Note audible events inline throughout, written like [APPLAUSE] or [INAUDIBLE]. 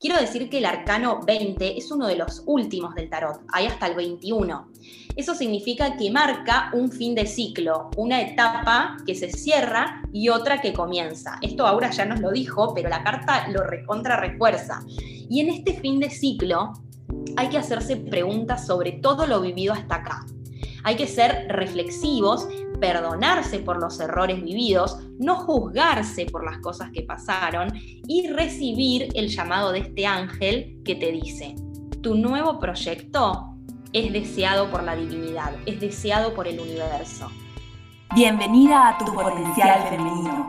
Quiero decir que el arcano 20 es uno de los últimos del tarot, hay hasta el 21. Eso significa que marca un fin de ciclo, una etapa que se cierra y otra que comienza. Esto ahora ya nos lo dijo, pero la carta lo recontra refuerza. Y en este fin de ciclo hay que hacerse preguntas sobre todo lo vivido hasta acá. Hay que ser reflexivos perdonarse por los errores vividos, no juzgarse por las cosas que pasaron y recibir el llamado de este ángel que te dice, tu nuevo proyecto es deseado por la divinidad, es deseado por el universo. Bienvenida a tu potencial femenino.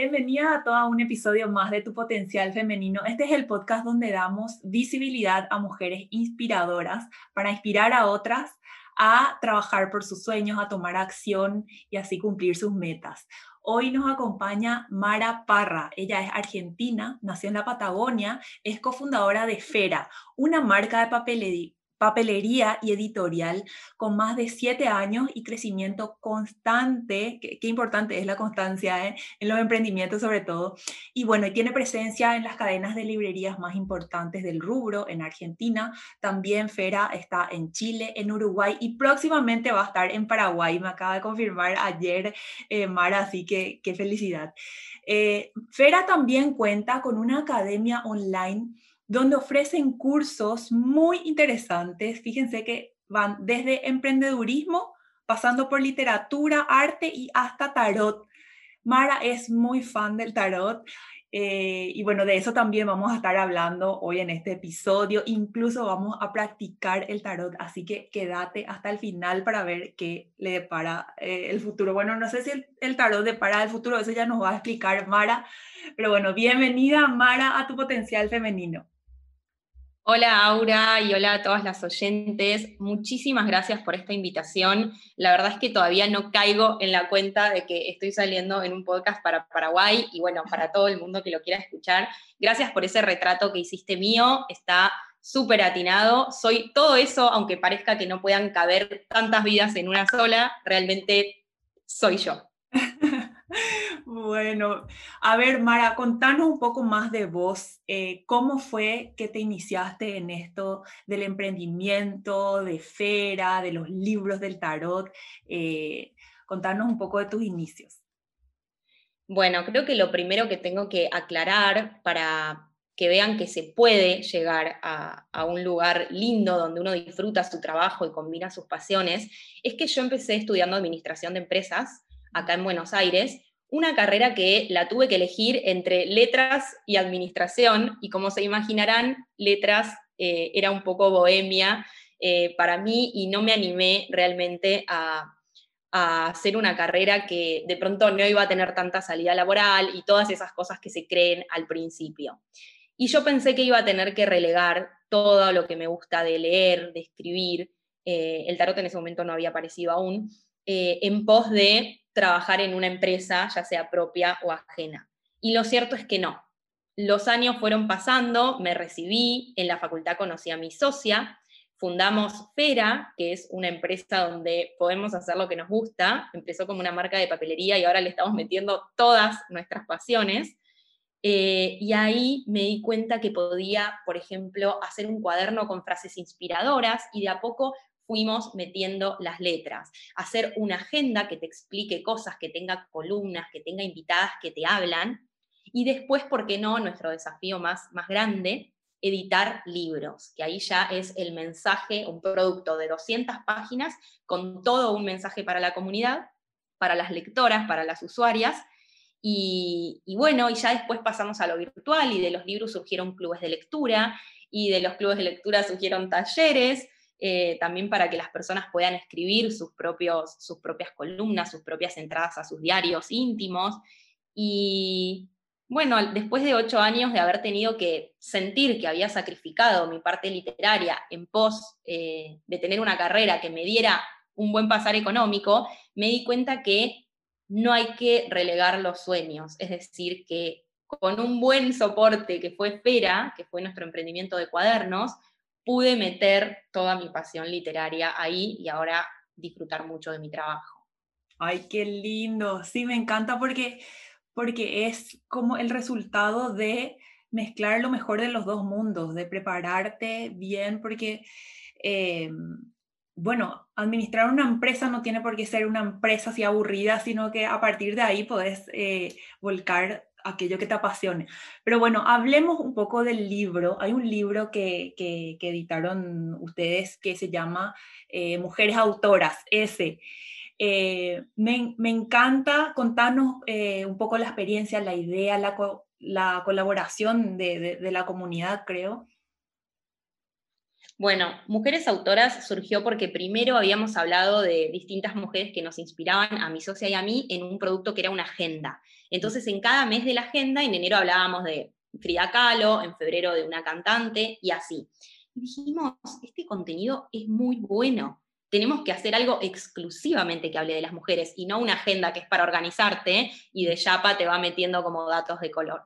Bienvenida a todo un episodio más de Tu Potencial Femenino. Este es el podcast donde damos visibilidad a mujeres inspiradoras para inspirar a otras a trabajar por sus sueños, a tomar acción y así cumplir sus metas. Hoy nos acompaña Mara Parra. Ella es argentina, nació en la Patagonia, es cofundadora de Fera, una marca de papelería papelería y editorial con más de siete años y crecimiento constante. Qué, importante es la constancia ¿eh? en los emprendimientos sobre todo. Y bueno, y tiene presencia en las cadenas de librerías más importantes del rubro en Argentina. También Fera está en Chile, en Uruguay y próximamente va a estar en Paraguay. Me acaba de confirmar ayer eh, Mara, así que qué felicidad. Eh, Fera también cuenta con una academia online donde ofrecen cursos muy interesantes. Fíjense que van desde emprendedurismo, pasando por literatura, arte y hasta tarot. Mara es muy fan del tarot eh, y bueno, de eso también vamos a estar hablando hoy en este episodio. Incluso vamos a practicar el tarot, así que quédate hasta el final para ver qué le depara eh, el futuro. Bueno, no sé si el, el, tarot depara el futuro, eso ya nos va a explicar Mara. Pero bueno, bienvenida Mara a tu potencial femenino. Hola Aura y hola a todas las oyentes. Muchísimas gracias por esta invitación. La verdad es que todavía no caigo en la cuenta de que estoy saliendo en un podcast para Paraguay y bueno, para todo el mundo que lo quiera escuchar. Gracias por ese retrato que hiciste mío. Está súper atinado. Soy todo eso, aunque parezca que no puedan caber tantas vidas en una sola, realmente soy yo. Bueno, a ver, Mara, contanos un poco más de vos. Eh, ¿Cómo fue que te iniciaste en esto del emprendimiento, de Fera, de los libros del tarot? Eh, contanos un poco de tus inicios. Bueno, creo que lo primero que tengo que aclarar para que vean que se puede llegar a, a, un lugar lindo donde uno disfruta su trabajo y combina sus pasiones, es que yo empecé estudiando administración de empresas acá en Buenos Aires una carrera que la tuve que elegir entre letras y administración, y como se imaginarán, letras eh, era un poco bohemia eh, para mí y no me animé realmente a, a, hacer una carrera que de pronto no iba a tener tanta salida laboral y todas esas cosas que se creen al principio. Y yo pensé que iba a tener que relegar todo lo que me gusta de leer, de escribir, eh, el tarot en ese momento no había aparecido aún, en pos de trabajar en una empresa, ya sea propia o ajena. Y lo cierto es que no. Los años fueron pasando, me recibí, en la facultad conocí a mi socia, fundamos Fera, que es una empresa donde podemos hacer lo que nos gusta, empezó como una marca de papelería y ahora le estamos metiendo todas nuestras pasiones. Eh, y ahí me di cuenta que podía, por ejemplo, hacer un cuaderno con frases inspiradoras y de a poco fuimos metiendo las letras. Hacer una agenda que te explique cosas, que tenga columnas, que tenga invitadas que te hablan. Y después, ¿por qué no? Nuestro desafío más, más grande, editar libros, que ahí ya es el mensaje, un producto de 200 páginas con todo un mensaje para la comunidad, para las lectoras, para las usuarias. Y, y, bueno, y ya después pasamos a lo virtual y de los libros surgieron clubes de lectura y de los clubes de lectura surgieron talleres eh, también para que las personas puedan escribir sus, propios, sus propias columnas, sus propias entradas a sus diarios íntimos. Y, bueno, después de ocho años de haber tenido que sentir que había sacrificado mi parte literaria en pos eh, de tener una carrera que me diera un buen pasar económico, me di cuenta que no hay que relegar los sueños, es decir, que con un buen soporte que fue Espera, que fue nuestro emprendimiento de cuadernos, pude meter toda mi pasión literaria ahí y ahora disfrutar mucho de mi trabajo. Ay, qué lindo. Sí, me encanta porque porque es como el resultado de mezclar lo mejor de los dos mundos, de prepararte bien, porque, eh, bueno, administrar una empresa no tiene por qué ser una empresa así aburrida, sino que a partir de ahí puedes eh, volcar aquello que te apasione. Pero bueno, hablemos un poco del libro. Hay un libro que, que, editaron ustedes que se llama eh, Mujeres Autoras, ese. Eh, me, encanta contarnos eh, un poco la experiencia, la idea, la, la colaboración de, de, la comunidad, creo. Bueno, Mujeres Autoras surgió porque primero habíamos hablado de distintas mujeres que nos inspiraban a mi socia y a mí en un producto que era una agenda. Entonces, en cada mes de la agenda, en enero hablábamos de Frida Kahlo, en febrero de una cantante y así. Y dijimos, este contenido es muy bueno tenemos que hacer algo exclusivamente que hable de las mujeres y no una agenda que es para organizarte y de chapa te va metiendo como datos de color.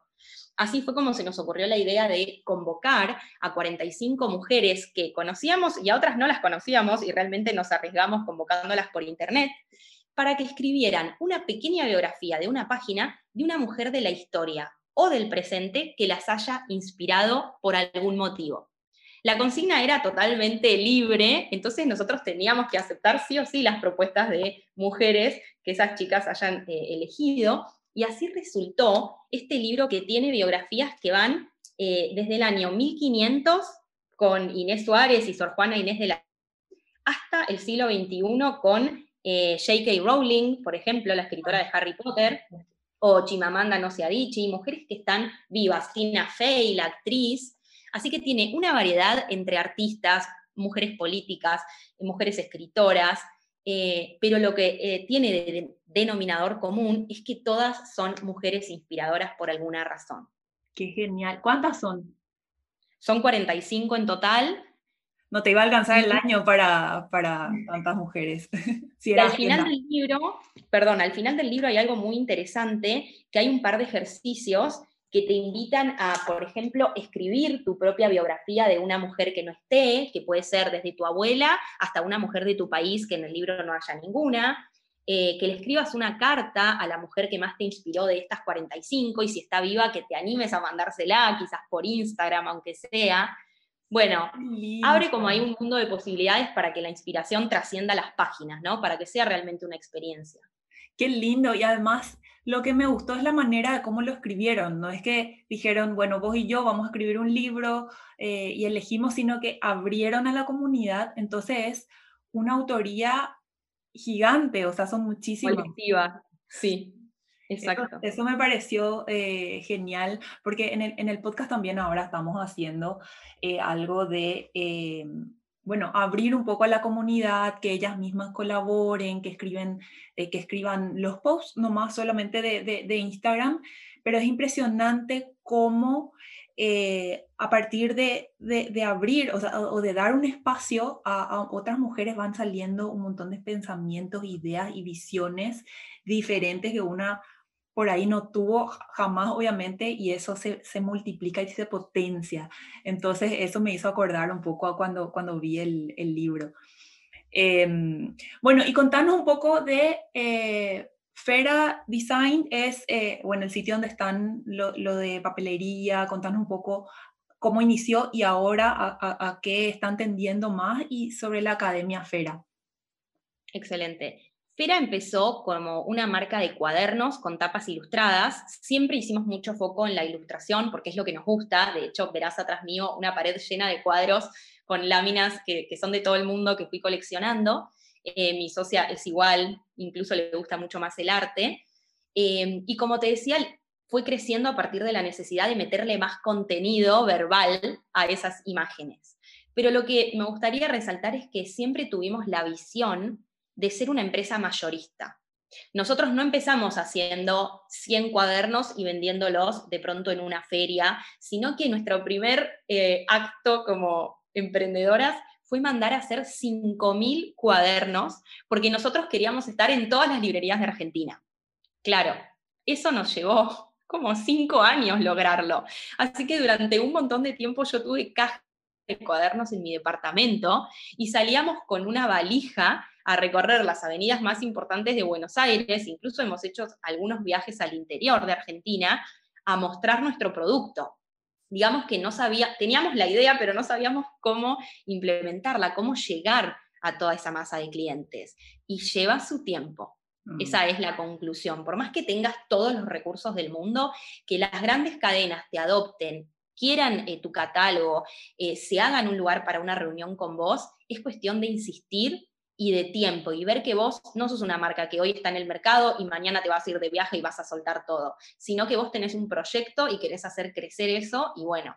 Así fue como se nos ocurrió la idea de convocar a 45 mujeres que conocíamos y a otras no las conocíamos y realmente nos arriesgamos convocándolas por internet para que escribieran una pequeña biografía de una página de una mujer de la historia o del presente que las haya inspirado por algún motivo. La consigna era totalmente libre, entonces nosotros teníamos que aceptar sí o sí las propuestas de mujeres que esas chicas hayan eh, elegido, y así resultó este libro que tiene biografías que van eh, desde el año 1500 con Inés Suárez y Sor Juana Inés de la hasta el siglo XXI con eh, J.K. Rowling, por ejemplo, la escritora de Harry Potter, o Chimamanda no Adichie, mujeres que están vivas, Tina Fey, la actriz, Así que tiene una variedad entre artistas, mujeres políticas, mujeres escritoras, eh, pero lo que eh, tiene de, denominador común es que todas son mujeres inspiradoras por alguna razón. Qué genial. ¿Cuántas son? Son 45 en total. No te iba a alcanzar el año para, para tantas mujeres. [LAUGHS] al final del libro, perdón, al final del libro hay algo muy interesante, que hay un par de ejercicios que te invitan a, por ejemplo, escribir tu propia biografía de una mujer que no esté, que puede ser desde tu abuela hasta una mujer de tu país que en el libro no haya ninguna, eh, que le escribas una carta a la mujer que más te inspiró de estas 45 y si está viva que te animes a mandársela, quizás por Instagram, aunque sea. Bueno, abre como hay un mundo de posibilidades para que la inspiración trascienda las páginas, ¿no? Para que sea realmente una experiencia. Qué lindo y además lo que me gustó es la manera de cómo lo escribieron. No es que dijeron, bueno, vos y yo vamos a escribir un libro eh, y elegimos, sino que abrieron a la comunidad. Entonces es una autoría gigante, o sea, son muchísimas. Colectiva, sí. Exacto. Eso, me pareció eh, genial, porque en el, en el, podcast también ahora estamos haciendo eh, algo de bueno, abrir un poco a la comunidad, que ellas mismas colaboren, que, escriben, eh, que escriban los posts, no más solamente de, Instagram, pero es impresionante cómo eh, a partir de, abrir o, de dar un espacio a, otras mujeres van saliendo un montón de pensamientos, ideas y visiones diferentes que una por ahí no tuvo jamás, obviamente, y eso se, multiplica y se potencia. Entonces, eso me hizo acordar un poco a cuando, cuando vi el, libro. Em, bueno, y contanos un poco de eh, Fera Design, es, eh, bueno, el sitio donde están lo, de papelería, contanos un poco cómo inició y ahora a, a qué están tendiendo más y sobre la Academia Fera. Excelente. Fera empezó como una marca de cuadernos con tapas ilustradas. Siempre hicimos mucho foco en la ilustración porque es lo que nos gusta. De hecho, verás atrás mío una pared llena de cuadros con láminas que, son de todo el mundo que fui coleccionando. Eh, mi socia es igual, incluso le gusta mucho más el arte. Eh, y como te decía, fue creciendo a partir de la necesidad de meterle más contenido verbal a esas imágenes. Pero lo que me gustaría resaltar es que siempre tuvimos la visión de ser una empresa mayorista. Nosotros no empezamos haciendo 100 cuadernos y vendiéndolos de pronto en una feria, sino que nuestro primer eh, acto como emprendedoras fue mandar a hacer 5.000 cuadernos porque nosotros queríamos estar en todas las librerías de Argentina. Claro, eso nos llevó como cinco años lograrlo. Así que durante un montón de tiempo yo tuve cajas de cuadernos en mi departamento y salíamos con una valija a recorrer las avenidas más importantes de Buenos Aires, incluso hemos hecho algunos viajes al interior de Argentina a mostrar nuestro producto. Digamos que no sabía, teníamos la idea, pero no sabíamos cómo implementarla, cómo llegar a toda esa masa de clientes. Y lleva su tiempo. Mm. Esa es la conclusión. Por más que tengas todos los recursos del mundo, que las grandes cadenas te adopten, quieran eh, tu catálogo, eh, se hagan un lugar para una reunión con vos, es cuestión de insistir y de tiempo y ver que vos no sos una marca que hoy está en el mercado y mañana te vas a ir de viaje y vas a soltar todo, sino que vos tenés un proyecto y querés hacer crecer eso y bueno,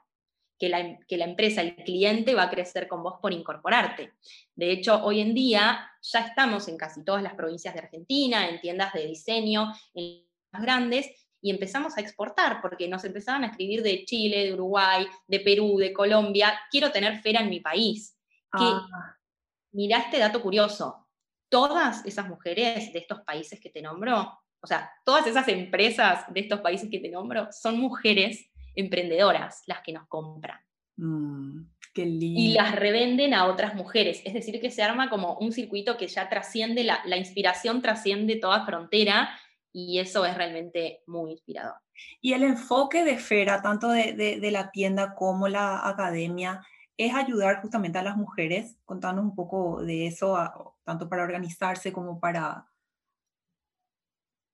que la, que la, empresa, el cliente va a crecer con vos por incorporarte. De hecho, hoy en día ya estamos en casi todas las provincias de Argentina, en tiendas de diseño, en las grandes, y empezamos a exportar, porque nos empezaban a escribir de Chile, de Uruguay, de Perú, de Colombia, quiero tener feria en mi país. Ah. Mirá este dato curioso, todas esas mujeres de estos países que te nombro, o sea, todas esas empresas de estos países que te nombro, son mujeres emprendedoras las que nos compran. Mm, qué lindo. Y las revenden a otras mujeres. Es decir, que se arma como un circuito que ya trasciende, la, la inspiración trasciende toda frontera y eso es realmente muy inspirador. Y el enfoque de Fera, tanto de, de, la tienda como la academia, es ayudar justamente a las mujeres, contándonos un poco de eso, tanto para organizarse como para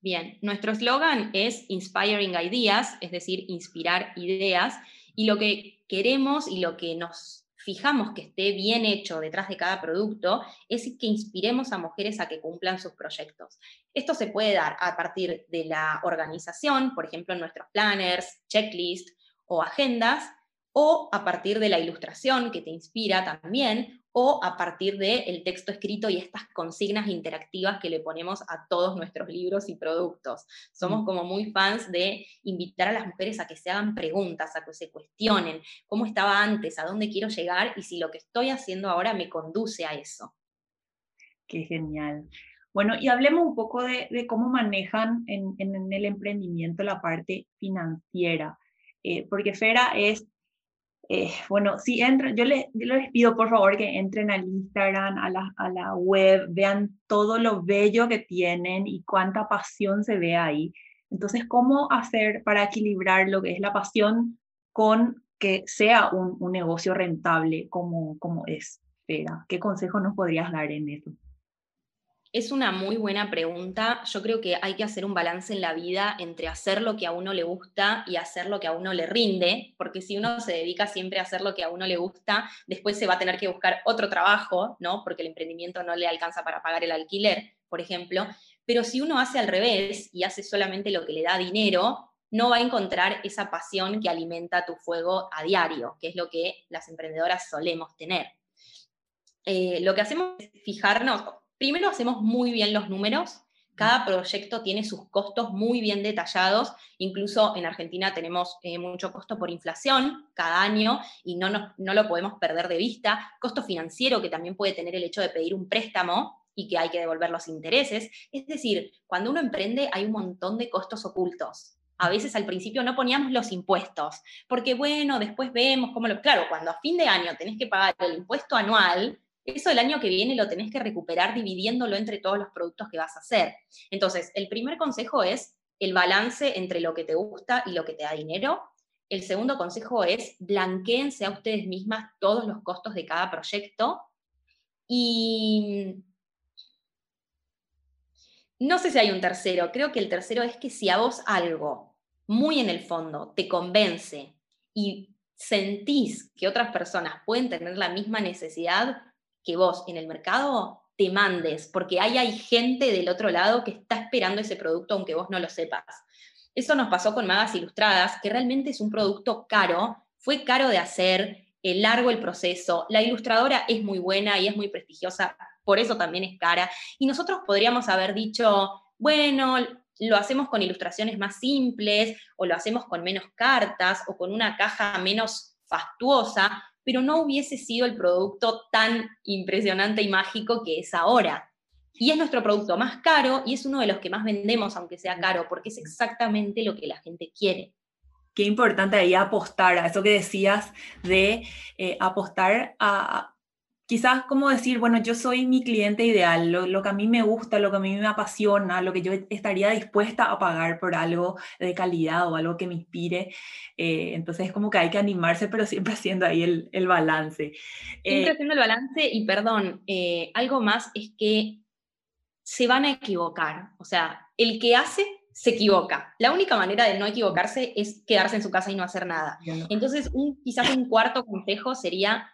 Bien, nuestro eslogan es Inspiring Ideas, es decir, inspirar ideas, y lo que queremos y lo que nos fijamos que esté bien hecho detrás de cada producto es que inspiremos a mujeres a que cumplan sus proyectos. Esto se puede dar a partir de la organización, por ejemplo, en nuestros planners, checklists o agendas, o a partir de la ilustración que te inspira también, o a partir del texto escrito y estas consignas interactivas que le ponemos a todos nuestros libros y productos. Somos mm. como muy fans de invitar a las mujeres a que se hagan preguntas, a que se cuestionen cómo estaba antes, a dónde quiero llegar y si lo que estoy haciendo ahora me conduce a eso. Qué genial. Bueno, y hablemos un poco de, cómo manejan en, el emprendimiento la parte financiera, eh, porque Fera es eh, bueno, si entran, yo les, pido por favor que entren al Instagram, a la, a la, web, vean todo lo bello que tienen y cuánta pasión se ve ahí. Entonces, ¿cómo hacer para equilibrar lo que es la pasión con que sea un, un negocio rentable como, como es Fera? ¿Qué consejo nos podrías dar en eso? Es una muy buena pregunta. Yo creo que hay que hacer un balance en la vida entre hacer lo que a uno le gusta y hacer lo que a uno le rinde, porque si uno se dedica siempre a hacer lo que a uno le gusta, después se va a tener que buscar otro trabajo, ¿no? Porque el emprendimiento no le alcanza para pagar el alquiler, por ejemplo. Pero si uno hace al revés y hace solamente lo que le da dinero, no va a encontrar esa pasión que alimenta tu fuego a diario, que es lo que las emprendedoras solemos tener. Eh, lo que hacemos es fijarnos, Primero hacemos muy bien los números. Cada proyecto tiene sus costos muy bien detallados. Incluso en Argentina tenemos eh, mucho costo por inflación cada año y no, no lo podemos perder de vista. Costo financiero que también puede tener el hecho de pedir un préstamo y que hay que devolver los intereses. Es decir, cuando uno emprende hay un montón de costos ocultos. A veces al principio no poníamos los impuestos, porque bueno, después vemos cómo lo... Claro, cuando a fin de año tenés que pagar el impuesto anual, eso el año que viene lo tenés que recuperar dividiéndolo entre todos los productos que vas a hacer. Entonces, el primer consejo es el balance entre lo que te gusta y lo que te da dinero. El segundo consejo es blanqueense a ustedes mismas todos los costos de cada proyecto. Y no sé si hay un tercero, creo que el tercero es que si a vos algo muy en el fondo te convence y sentís que otras personas pueden tener la misma necesidad, que vos en el mercado te mandes, porque ahí hay gente del otro lado que está esperando ese producto aunque vos no lo sepas. Eso nos pasó con Magas Ilustradas, que realmente es un producto caro, fue caro de hacer, el largo el proceso, la ilustradora es muy buena y es muy prestigiosa, por eso también es cara. Y nosotros podríamos haber dicho, bueno, lo hacemos con ilustraciones más simples o lo hacemos con menos cartas o con una caja menos fastuosa, pero no hubiese sido el producto tan impresionante y mágico que es ahora. Y es nuestro producto más caro y es uno de los que más vendemos, aunque sea caro, porque es exactamente lo que la gente quiere. Qué importante ahí apostar a eso que decías de eh, apostar a, quizás como decir, bueno, yo soy mi cliente ideal, lo, que a mí me gusta, lo que a mí me apasiona, lo que yo estaría dispuesta a pagar por algo de calidad o algo que me inspire. Eh, entonces es como que hay que animarse, pero siempre haciendo ahí el, el balance. Siempre eh, haciendo el balance y perdón, eh, algo más es que se van a equivocar. O sea, el que hace se equivoca. La única manera de no equivocarse es quedarse en su casa y no hacer nada. Entonces, un, quizás un cuarto consejo sería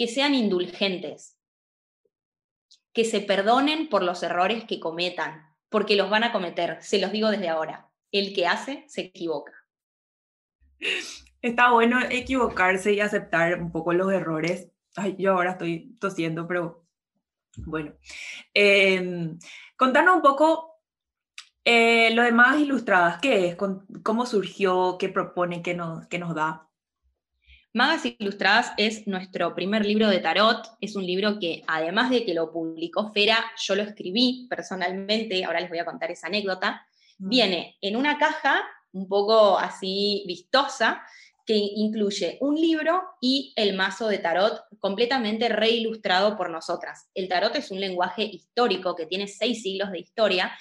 que sean indulgentes, que se perdonen por los errores que cometan, porque los van a cometer, se los digo desde ahora. El que hace se equivoca. Está bueno equivocarse y aceptar un poco los errores. Ay, yo ahora estoy tosiendo, pero bueno. Em, contanos un poco eh, lo de más ilustradas, ¿qué es? ¿Cómo surgió? ¿Qué propone? ¿Qué nos, qué nos da? Magas Ilustradas es nuestro primer libro de tarot. Es un libro que, además de que lo publicó Fera, yo lo escribí personalmente. Ahora les voy a contar esa anécdota. Mm. Viene en una caja un poco así vistosa que incluye un libro y el mazo de tarot completamente reilustrado por nosotras. El tarot es un lenguaje histórico que tiene seis siglos de historia,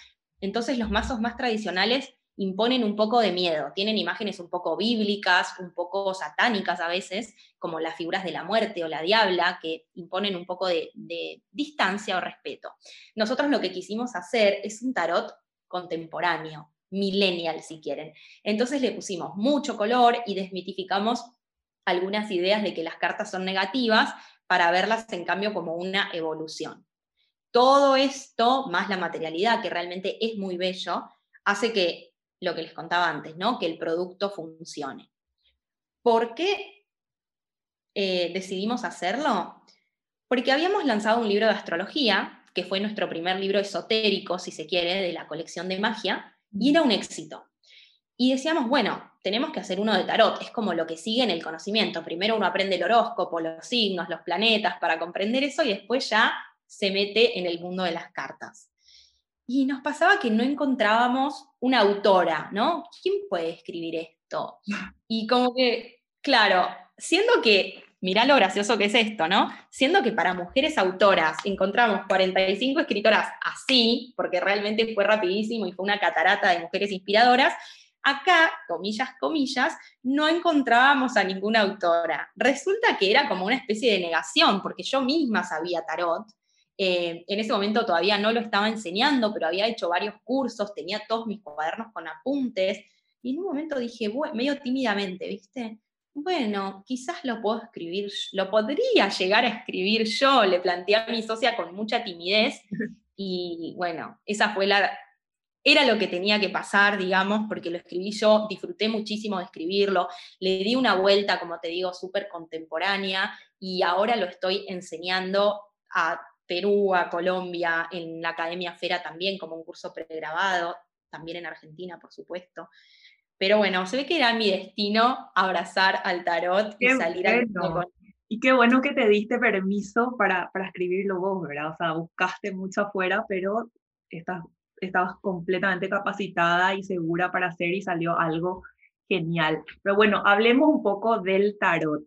entonces los mazos más tradicionales imponen un poco de miedo, tienen imágenes un poco bíblicas, un poco satánicas a veces, como las figuras de la muerte o la diabla, que imponen un poco de, distancia o respeto. Nosotros lo que quisimos hacer es un tarot contemporáneo, millennial si quieren. Entonces le pusimos mucho color y desmitificamos algunas ideas de que las cartas son negativas para verlas en cambio como una evolución. Todo esto, más la materialidad, que realmente es muy bello, hace que lo que les contaba antes, ¿no? Que el producto funcione. ¿Por qué eh, decidimos hacerlo? Porque habíamos lanzado un libro de astrología, que fue nuestro primer libro esotérico, si se quiere, de la colección de magia, y era un éxito. Y decíamos, bueno, tenemos que hacer uno de tarot, es como lo que sigue en el conocimiento. Primero uno aprende el horóscopo, los signos, los planetas, para comprender eso, y después ya se mete en el mundo de las cartas. Y nos pasaba que no encontrábamos una autora, ¿no? ¿Quién puede escribir esto? Y como que, claro, siendo que, mirá lo gracioso que es esto, ¿no? Siendo que para mujeres autoras encontramos 45 escritoras así, porque realmente fue rapidísimo y fue una catarata de mujeres inspiradoras, acá, comillas, comillas, no encontrábamos a ninguna autora. Resulta que era como una especie de negación, porque yo misma sabía tarot, eh, en ese momento todavía no lo estaba enseñando, pero había hecho varios cursos, tenía todos mis cuadernos con apuntes, y en un momento dije, medio tímidamente, ¿viste? Bueno, quizás lo puedo escribir, lo podría llegar a escribir yo, le planteé a mi socia con mucha timidez, y bueno, esa fue la, era lo que tenía que pasar, digamos, porque lo escribí yo, disfruté muchísimo de escribirlo, le di una vuelta, como te digo, súper contemporánea y ahora lo estoy enseñando a Perú, a Colombia, en la Academia Fera también como un curso pregrabado, también en Argentina, por supuesto. Pero bueno, se ve que era mi destino abrazar al tarot y salir al con y qué bueno que te diste permiso para, para escribirlo vos, ¿verdad? O sea, buscaste mucho afuera, pero estás, estabas completamente capacitada y segura para hacer y salió algo genial. Pero bueno, hablemos un poco del tarot.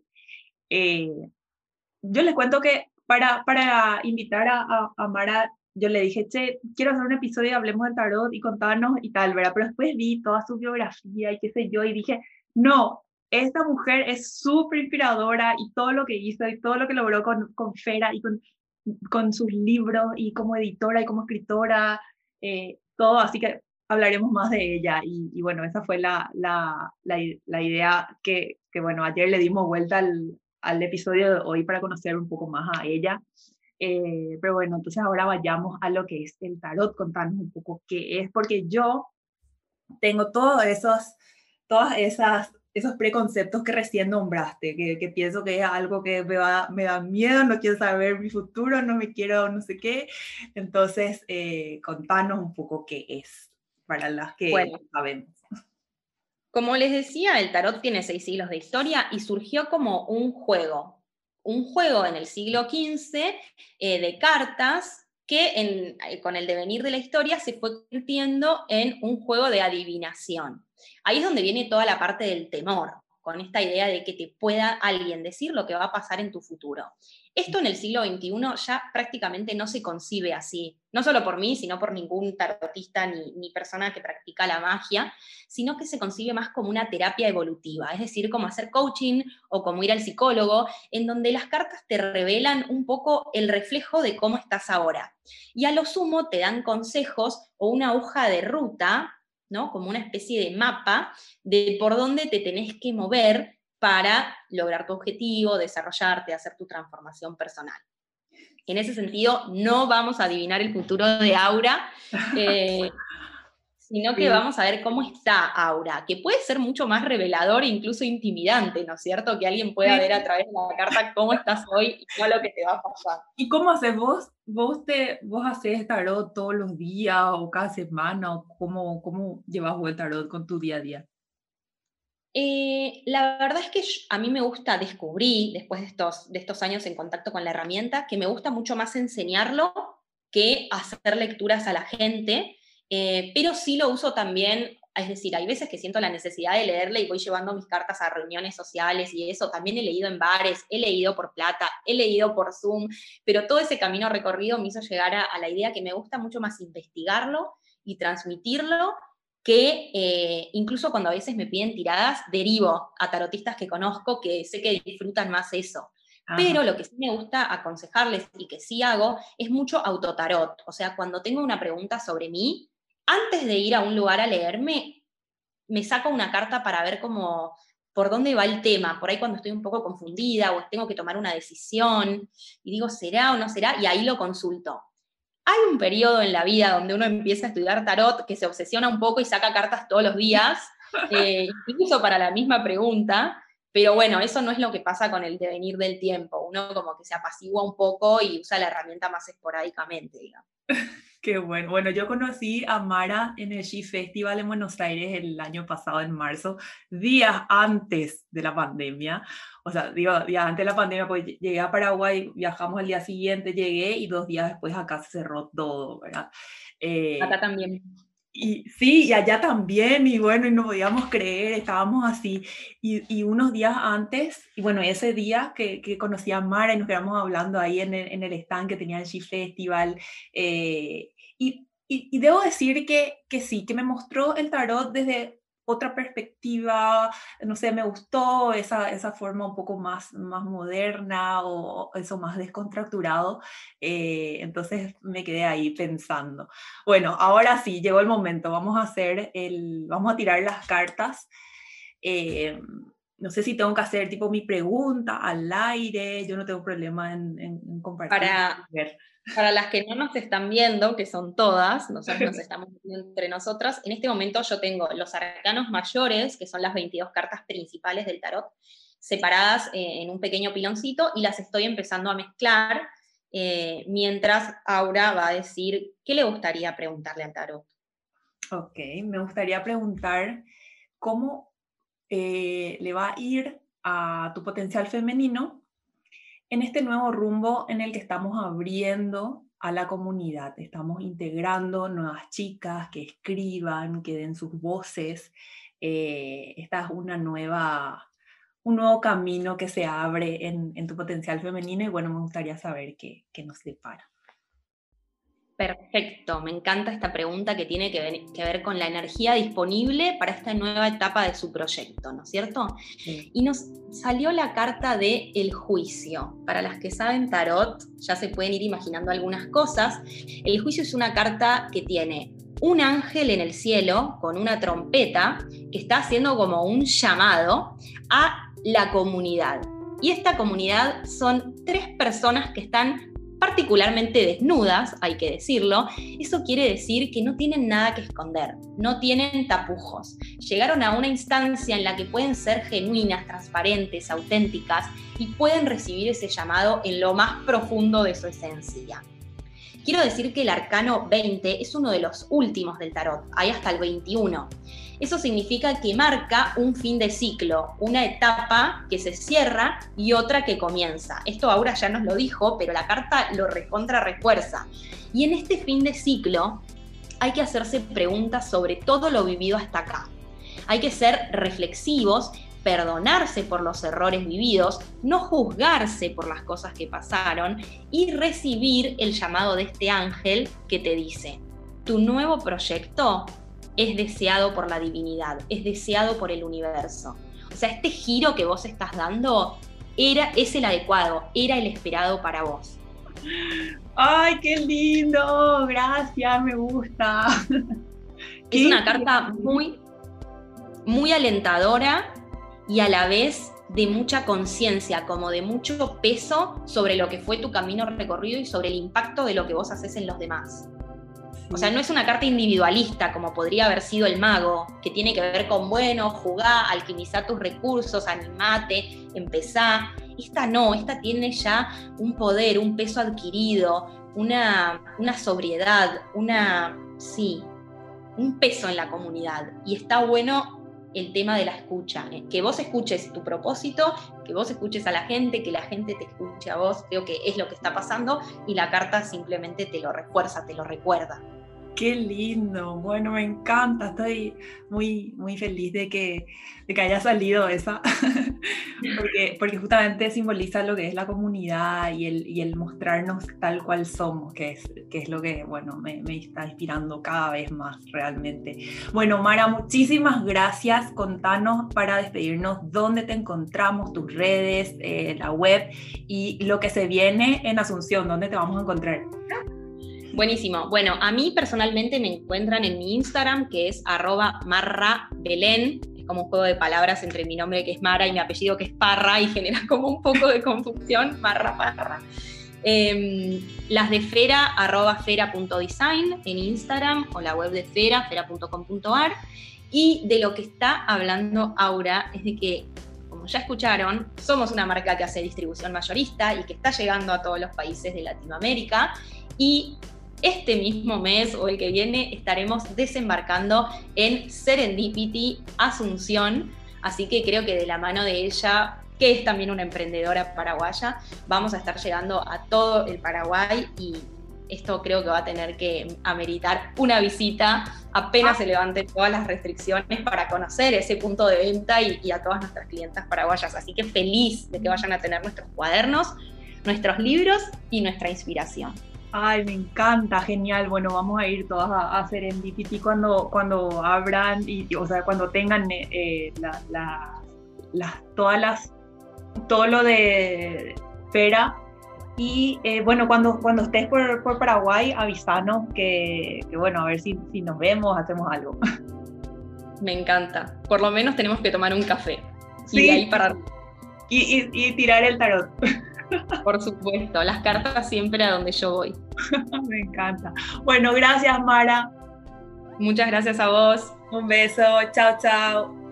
Eh, yo les cuento que para, para invitar a, a, Mara, yo le dije, che, quiero hacer un episodio y hablemos de tarot y contarnos y tal, ¿verdad? Pero después vi toda su biografía y qué sé yo, y dije, no, esta mujer es súper inspiradora y todo lo que hizo y todo lo que logró con, con Fera y con, con sus libros y como editora y como escritora, eh, todo, así que hablaremos más de ella. Y, y bueno, esa fue la, la, la, la idea que, que, bueno, ayer le dimos vuelta al, al episodio de hoy para conocer un poco más a ella. Eh, pero bueno, entonces ahora vayamos a lo que es el tarot, contarnos un poco qué es, porque yo tengo todos esos, todas esas esos preconceptos que recién nombraste, que, que pienso que es algo que me, me, da miedo, no quiero saber mi futuro, no me quiero no sé qué. Entonces, eh, contanos un poco qué es para las que bueno, sabemos. Como les decía, el tarot tiene seis siglos de historia y surgió como un juego, un juego en el siglo XV eh, de cartas que eh, con el devenir de la historia se fue convirtiendo en un juego de adivinación. Ahí es donde viene toda la parte del temor, con esta idea de que te pueda alguien decir lo que va a pasar en tu futuro. Esto en el siglo XXI ya prácticamente no se concibe así, no solo por mí, sino por ningún tarotista ni, persona que practica la magia, sino que se concibe más como una terapia evolutiva, es decir, como hacer coaching o como ir al psicólogo, en donde las cartas te revelan un poco el reflejo de cómo estás ahora. Y a lo sumo te dan consejos o una hoja de ruta, ¿no? Como una especie de mapa de por dónde te tenés que mover para lograr tu objetivo, desarrollarte, hacer tu transformación personal. En ese sentido, no vamos a adivinar el futuro de Aura, [LAUGHS] eh, sino que vamos a ver cómo está Aura, que puede ser mucho más revelador e incluso intimidante, ¿no es cierto? Que alguien pueda ver a través de la carta cómo estás hoy y no lo que te va a pasar. ¿Y cómo haces vos? ¿Vos, te, vos haces tarot todos los días o cada semana? ¿O cómo, cómo llevas vos el tarot con tu día a día? Eh, la verdad es que a mí me gusta, descubrí después de estos, de estos años en contacto con la herramienta, que me gusta mucho más enseñarlo que hacer lecturas a la gente, eh, pero sí lo uso también, es decir, hay veces que siento la necesidad de leerle y voy llevando mis cartas a reuniones sociales y eso, también he leído en bares, he leído por plata, he leído por Zoom, pero todo ese camino recorrido me hizo llegar a la idea que me gusta mucho más investigarlo y transmitirlo que eh, incluso cuando a veces me piden tiradas, derivo a tarotistas que conozco que sé que disfrutan más eso. Pero lo que sí me gusta aconsejarles y que sí hago es mucho autotarot. O sea, cuando tengo una pregunta sobre mí, antes de ir a un lugar a leerme, me saco una carta para ver cómo, por dónde va el tema. Por ahí cuando estoy un poco confundida o tengo que tomar una decisión y digo, ¿será o no será? Y ahí lo consulto. Hay un periodo en la vida donde uno empieza a estudiar tarot que se obsesiona un poco y saca cartas todos los días, [LAUGHS] eh, incluso para la misma pregunta, pero bueno, eso no es lo que pasa con el devenir del tiempo. Uno como que se apacigua un poco y usa la herramienta más esporádicamente, digamos. [LAUGHS] Qué bueno. Bueno, yo conocí a Mara en el She Festival en Buenos Aires el año pasado, en marzo, días antes de la pandemia. O sea, digo, días antes de la pandemia, pues llegué a Paraguay, viajamos el día siguiente, llegué y dos días después acá se cerró todo, ¿verdad? Eh, acá también. Y sí, y allá también, y bueno, y no podíamos creer, estábamos así. Y, y unos días antes, y bueno, ese día que, que, conocí a Mara y nos quedamos hablando ahí en el, en el stand que tenía el She Festival, eh, y, y, debo decir que, que sí, que me mostró el tarot desde otra perspectiva, no sé, me gustó esa, esa forma un poco más, más moderna o eso más descontracturado, eh, entonces me quedé ahí pensando. Bueno, ahora sí, llegó el momento, vamos a hacer el, vamos a tirar las cartas. Eh, no sé si tengo que hacer tipo mi pregunta al aire, yo no tengo problema en, en, compartir. Para, para las que no nos están viendo, que son todas, nosotros nos [LAUGHS] estamos viendo entre nosotras, en este momento yo tengo los arcanos mayores, que son las 22 cartas principales del tarot, separadas eh, en un pequeño piloncito y las estoy empezando a mezclar eh, mientras Aura va a decir qué le gustaría preguntarle al tarot. Ok, me gustaría preguntar cómo eh, le va a ir a tu potencial femenino en este nuevo rumbo en el que estamos abriendo a la comunidad. Estamos integrando nuevas chicas que escriban, que den sus voces. Eh, esta es una nueva, un nuevo camino que se abre en, tu potencial femenino y bueno, me gustaría saber qué, qué nos depara. Perfecto, me encanta esta pregunta que tiene que ver, con la energía disponible para esta nueva etapa de su proyecto, ¿no es cierto? Y nos salió la carta de el juicio. Para las que saben tarot, ya se pueden ir imaginando algunas cosas. El juicio es una carta que tiene un ángel en el cielo con una trompeta que está haciendo como un llamado a la comunidad. Y esta comunidad son tres personas que están particularmente desnudas, hay que decirlo, eso quiere decir que no tienen nada que esconder, no tienen tapujos. Llegaron a una instancia en la que pueden ser genuinas, transparentes, auténticas y pueden recibir ese llamado en lo más profundo de su esencia. Quiero decir que el arcano 20 es uno de los últimos del tarot, hay hasta el 21. Eso significa que marca un fin de ciclo, una etapa que se cierra y otra que comienza. Esto ahora ya nos lo dijo, pero la carta lo recontra refuerza. Y en este fin de ciclo hay que hacerse preguntas sobre todo lo vivido hasta acá. Hay que ser reflexivos perdonarse por los errores vividos, no juzgarse por las cosas que pasaron y recibir el llamado de este ángel que te dice, tu nuevo proyecto es deseado por la divinidad, es deseado por el universo. O sea, este giro que vos estás dando era, es el adecuado, era el esperado para vos. ¡Ay, qué lindo! Gracias, me gusta. Es una carta muy, muy alentadora y a la vez de mucha conciencia, como de mucho peso sobre lo que fue tu camino recorrido y sobre el impacto de lo que vos haces en los demás. O sea, no es una carta individualista como podría haber sido el mago, que tiene que ver con, bueno, jugá, alquimizá tus recursos, animate, empezá. Esta no, esta tiene ya un poder, un peso adquirido, una, una sobriedad, una, sí, un peso en la comunidad. Y está bueno el tema de la escucha, eh, que vos escuches tu propósito, que vos escuches a la gente, que la gente te escuche a vos, creo que es lo que está pasando y la carta simplemente te lo refuerza, te lo recuerda. Qué lindo, bueno, me encanta, estoy muy, muy feliz de que, de que haya salido esa, [LAUGHS] porque, porque justamente simboliza lo que es la comunidad y el, y el mostrarnos tal cual somos, que es, que es lo que, bueno, me, está inspirando cada vez más realmente. Bueno, Mara, muchísimas gracias, contanos para despedirnos dónde te encontramos, tus redes, eh, la web y lo que se viene en Asunción, dónde te vamos a encontrar. Buenísimo. Bueno, a mí personalmente me encuentran en mi Instagram, que es arroba marra. Es como un juego de palabras entre mi nombre que es Mara y mi apellido que es Parra y [LAUGHS] genera como un poco de confusión, Marra Parra. Em, las de Fera, arroba fera.design en Instagram o la web de Fera, fera.com.ar. Y de lo que está hablando Aura es de que, como ya escucharon, somos una marca que hace distribución mayorista y que está llegando a todos los países de Latinoamérica. Y este mismo mes o el que viene estaremos desembarcando en Serendipity Asunción, así que creo que de la mano de ella, que es también una emprendedora paraguaya, vamos a estar llegando a todo el Paraguay y esto creo que va a tener que ameritar una visita apenas se levanten todas las restricciones para conocer ese punto de venta y, y, a todas nuestras clientas paraguayas. Así que feliz de que vayan a tener nuestros cuadernos, nuestros libros y nuestra inspiración. Ay, me encanta, genial. Bueno, vamos a ir todas a, hacer en DPT cuando, cuando abran, y, o sea, cuando tengan eh, las, todas las, todo lo de Fera. Y eh, bueno, cuando, cuando estés por, por Paraguay, avisanos que, que, bueno, a ver si, si nos vemos, hacemos algo. Me encanta. Por lo menos tenemos que tomar un café. Sí. Y ahí para... Y, y, y tirar el tarot. Por supuesto, las cartas siempre a donde yo voy. [LAUGHS] Me encanta. Bueno, gracias Mara. Muchas gracias a vos. Un beso, chao, chao.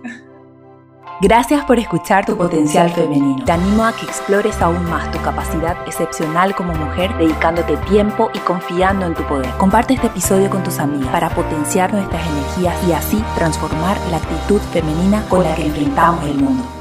Gracias por escuchar tu potencial femenino. Te animo a que explores aún más tu capacidad excepcional como mujer, dedicándote tiempo y confiando en tu poder. Comparte este episodio con tus amigas para potenciar nuestras energías y así transformar la actitud femenina con la que enfrentamos el mundo.